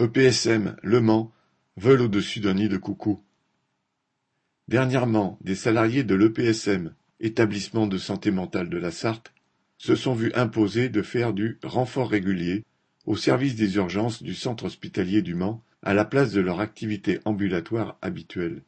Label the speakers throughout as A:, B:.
A: EPSM Le Mans vole au-dessus d'un nid de coucou. Dernièrement, des salariés de l'EPSM, établissement de santé mentale de la Sarthe, se sont vus imposer de faire du renfort régulier au service des urgences du centre hospitalier du Mans à la place de leur activité ambulatoire habituelle.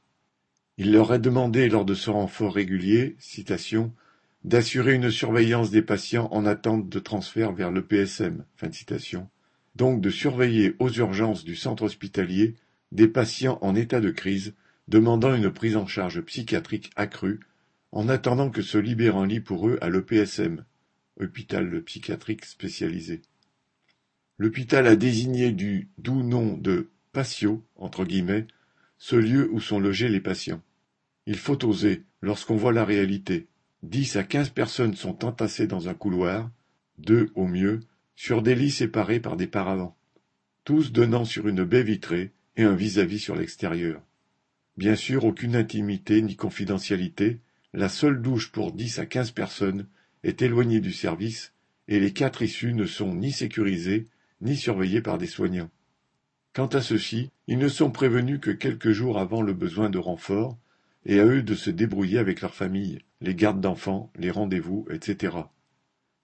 A: Il leur est demandé lors de ce renfort régulier, citation, d'assurer une surveillance des patients en attente de transfert vers le PSM, fin citation, donc de surveiller aux urgences du centre hospitalier des patients en état de crise demandant une prise en charge psychiatrique accrue en attendant que se libère un lit pour eux à l'EPSM, hôpital psychiatrique spécialisé. L'hôpital a désigné du doux nom de patio, entre guillemets, ce lieu où sont logés les patients. Il faut oser, lorsqu'on voit la réalité. Dix à quinze personnes sont entassées dans un couloir, deux au mieux, sur des lits séparés par des paravents, tous donnant sur une baie vitrée et un vis-à-vis -vis sur l'extérieur. Bien sûr, aucune intimité ni confidentialité, la seule douche pour dix à quinze personnes est éloignée du service et les quatre issues ne sont ni sécurisées ni surveillées par des soignants. Quant à ceux-ci, ils ne sont prévenus que quelques jours avant le besoin de renfort, et à eux de se débrouiller avec leurs familles, les gardes d'enfants, les rendez-vous, etc.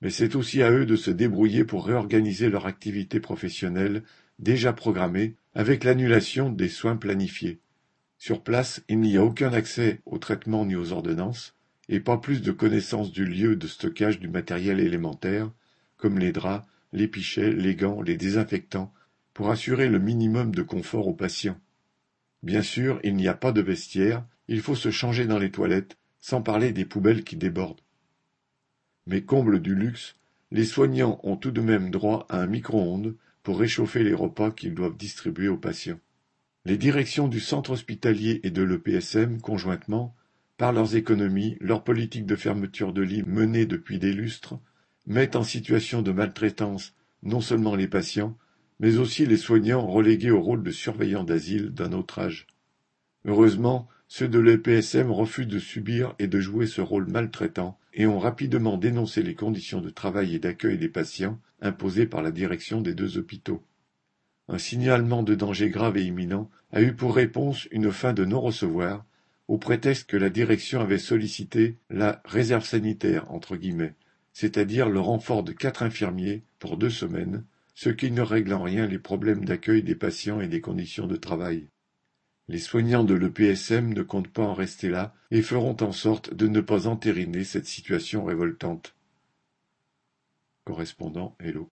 A: Mais c'est aussi à eux de se débrouiller pour réorganiser leur activité professionnelle déjà programmée avec l'annulation des soins planifiés. Sur place, il n'y a aucun accès aux traitements ni aux ordonnances, et pas plus de connaissance du lieu de stockage du matériel élémentaire, comme les draps, les pichets, les gants, les désinfectants, pour assurer le minimum de confort aux patients. Bien sûr, il n'y a pas de vestiaire, il faut se changer dans les toilettes, sans parler des poubelles qui débordent. Mais comble du luxe, les soignants ont tout de même droit à un micro-ondes pour réchauffer les repas qu'ils doivent distribuer aux patients. Les directions du centre hospitalier et de l'EPSM, conjointement, par leurs économies, leur politique de fermeture de lits menée depuis des lustres, mettent en situation de maltraitance non seulement les patients, mais aussi les soignants relégués au rôle de surveillants d'asile d'un autre âge. Heureusement, ceux de l'EPSM refusent de subir et de jouer ce rôle maltraitant et ont rapidement dénoncé les conditions de travail et d'accueil des patients imposées par la direction des deux hôpitaux. Un signalement de danger grave et imminent a eu pour réponse une fin de non-recevoir, au prétexte que la direction avait sollicité la réserve sanitaire, entre guillemets, c'est-à-dire le renfort de quatre infirmiers pour deux semaines, ce qui ne règle en rien les problèmes d'accueil des patients et des conditions de travail. Les soignants de l'EPSM ne comptent pas en rester là et feront en sorte de ne pas entériner cette situation révoltante. Correspondant Hello.